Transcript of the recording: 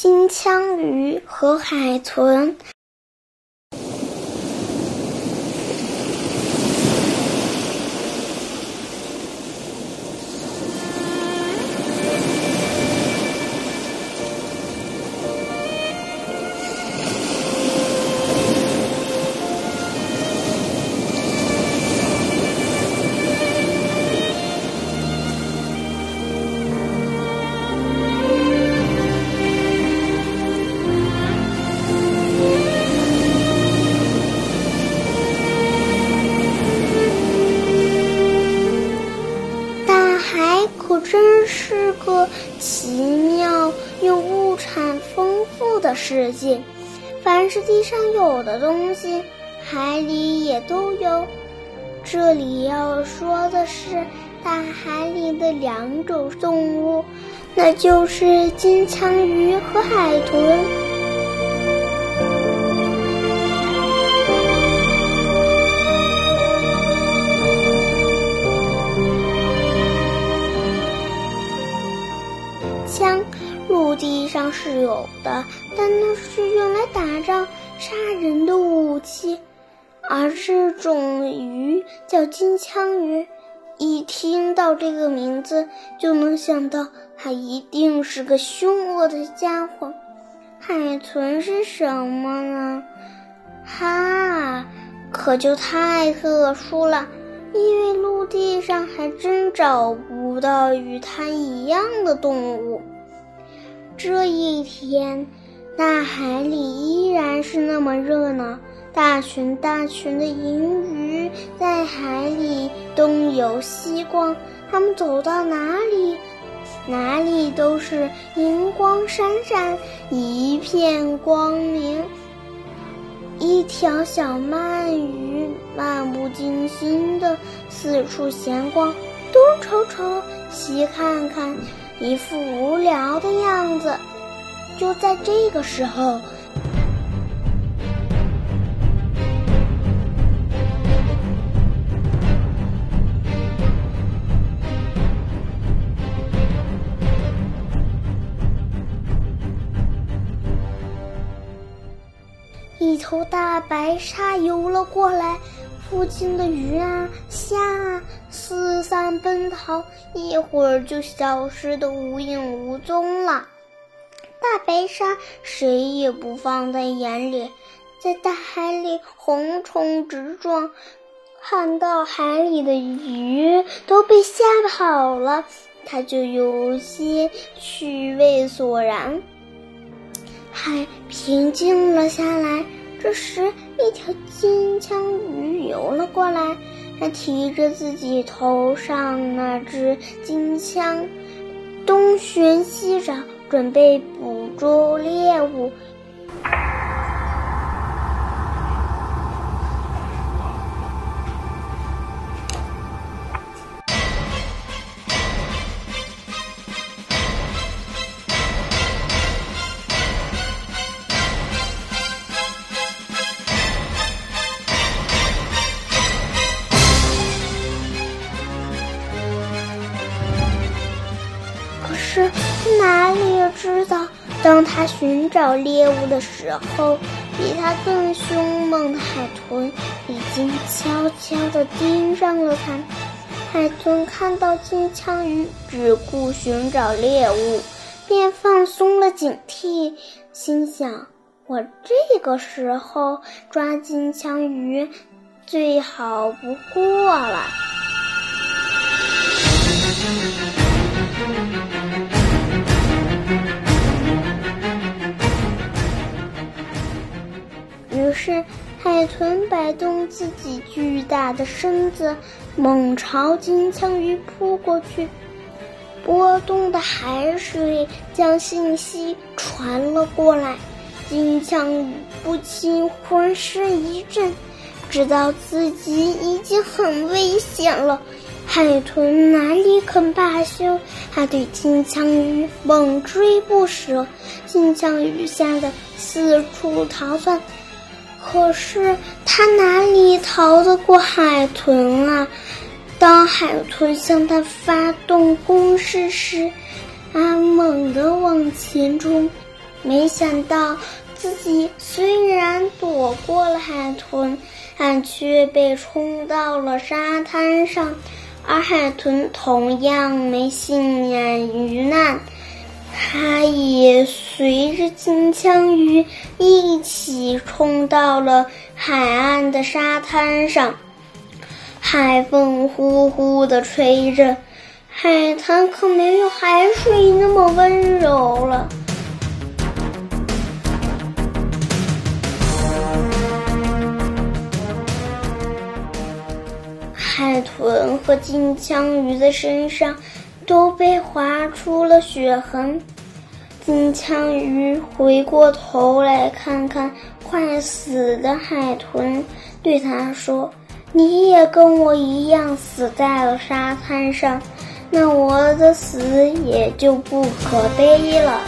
金枪鱼和海豚。奇妙又物产丰富的世界，凡是地上有的东西，海里也都有。这里要说的是大海里的两种动物，那就是金枪鱼和海豚。上是有的，但那是用来打仗、杀人的武器。而这种鱼叫金枪鱼，一听到这个名字，就能想到它一定是个凶恶的家伙。海豚是什么呢？哈，可就太特殊了，因为陆地上还真找不到与它一样的动物。这一天，大海里依然是那么热闹，大群大群的银鱼在海里东游西逛。它们走到哪里，哪里都是银光闪闪，一片光明。一条小鳗鱼漫不经心地四处闲逛，东瞅瞅，西看看。一副无聊的样子。就在这个时候，一头大白鲨游了过来。附近的鱼啊、虾啊四散奔逃，一会儿就消失得无影无踪了。大白鲨谁也不放在眼里，在大海里横冲直撞，看到海里的鱼都被吓跑了，它就有些趣味索然。海平静了下来。这时，一条金枪鱼游了过来，它提着自己头上那只金枪，东寻西找，准备捕捉猎物。当他寻找猎物的时候，比他更凶猛的海豚已经悄悄地盯上了他。海豚看到金枪鱼只顾寻找猎物，便放松了警惕，心想：我这个时候抓金枪鱼，最好不过了。是，海豚摆动自己巨大的身子，猛朝金枪鱼扑过去。波动的海水将信息传了过来，金枪鱼不禁浑身一震，知道自己已经很危险了。海豚哪里肯罢休？它对金枪鱼猛追不舍，金枪鱼吓得四处逃窜。可是它哪里逃得过海豚啊？当海豚向它发动攻势时，它猛地往前冲，没想到自己虽然躲过了海豚，但却被冲到了沙滩上，而海豚同样没幸免于难，它也随着金枪鱼一起冲到了海岸的沙滩上。海风呼呼地吹着，海滩可没有海水那么温柔了。海豚和金枪鱼的身上都被划出了血痕。金枪鱼回过头来看看快死的海豚，对他说。你也跟我一样死在了沙滩上，那我的死也就不可悲了。